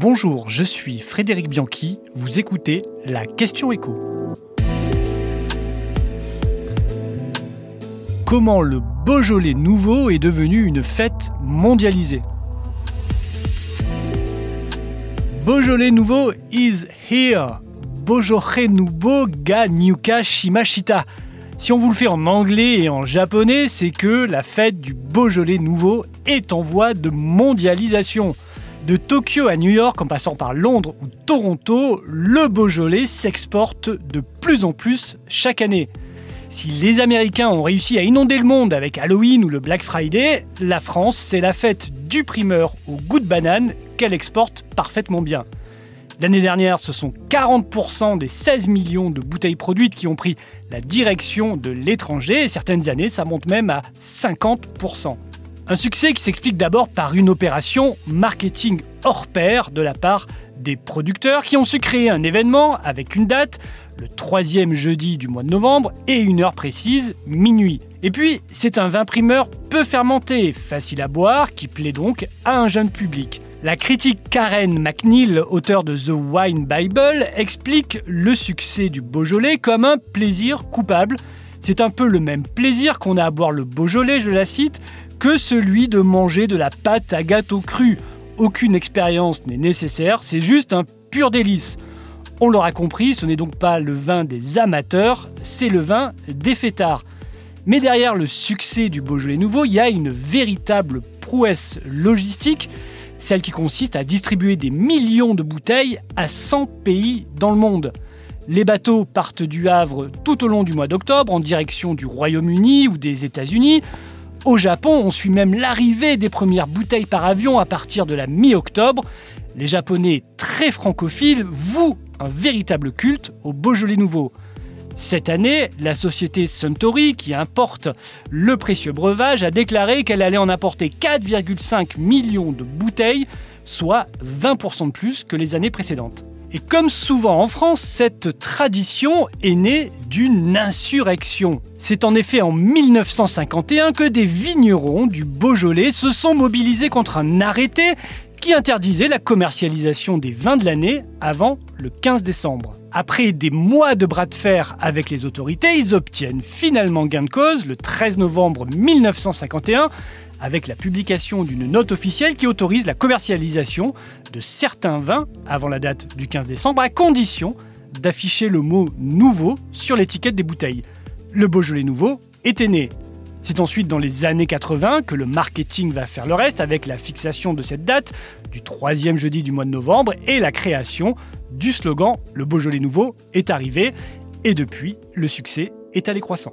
Bonjour, je suis Frédéric Bianchi, vous écoutez la question écho. Comment le Beaujolais nouveau est devenu une fête mondialisée? Beaujolais nouveau is here. Beaujolais nouveau ga nyuka shimashita. Si on vous le fait en anglais et en japonais, c'est que la fête du Beaujolais nouveau est en voie de mondialisation. De Tokyo à New York en passant par Londres ou Toronto, le Beaujolais s'exporte de plus en plus chaque année. Si les Américains ont réussi à inonder le monde avec Halloween ou le Black Friday, la France, c'est la fête du primeur au goût de banane qu'elle exporte parfaitement bien. L'année dernière, ce sont 40% des 16 millions de bouteilles produites qui ont pris la direction de l'étranger et certaines années, ça monte même à 50%. Un succès qui s'explique d'abord par une opération marketing hors pair de la part des producteurs qui ont su créer un événement avec une date, le troisième jeudi du mois de novembre et une heure précise, minuit. Et puis, c'est un vin primeur peu fermenté, facile à boire, qui plaît donc à un jeune public. La critique Karen McNeil, auteur de The Wine Bible, explique le succès du Beaujolais comme un plaisir coupable. C'est un peu le même plaisir qu'on a à boire le Beaujolais, je la cite, que celui de manger de la pâte à gâteau cru. Aucune expérience n'est nécessaire, c'est juste un pur délice. On l'aura compris, ce n'est donc pas le vin des amateurs, c'est le vin des fêtards. Mais derrière le succès du Beaujolais nouveau, il y a une véritable prouesse logistique, celle qui consiste à distribuer des millions de bouteilles à 100 pays dans le monde. Les bateaux partent du Havre tout au long du mois d'octobre en direction du Royaume-Uni ou des États-Unis. Au Japon, on suit même l'arrivée des premières bouteilles par avion à partir de la mi-octobre. Les Japonais très francophiles vouent un véritable culte au Beaujolais nouveau. Cette année, la société Suntory, qui importe le précieux breuvage, a déclaré qu'elle allait en apporter 4,5 millions de bouteilles, soit 20% de plus que les années précédentes. Et comme souvent en France, cette tradition est née d'une insurrection. C'est en effet en 1951 que des vignerons du Beaujolais se sont mobilisés contre un arrêté qui interdisait la commercialisation des vins de l'année avant le 15 décembre. Après des mois de bras de fer avec les autorités, ils obtiennent finalement gain de cause le 13 novembre 1951 avec la publication d'une note officielle qui autorise la commercialisation de certains vins avant la date du 15 décembre, à condition d'afficher le mot nouveau sur l'étiquette des bouteilles. Le Beaujolais nouveau était né. C'est ensuite dans les années 80 que le marketing va faire le reste avec la fixation de cette date du troisième jeudi du mois de novembre et la création du slogan Le Beaujolais nouveau est arrivé et depuis le succès est allé croissant.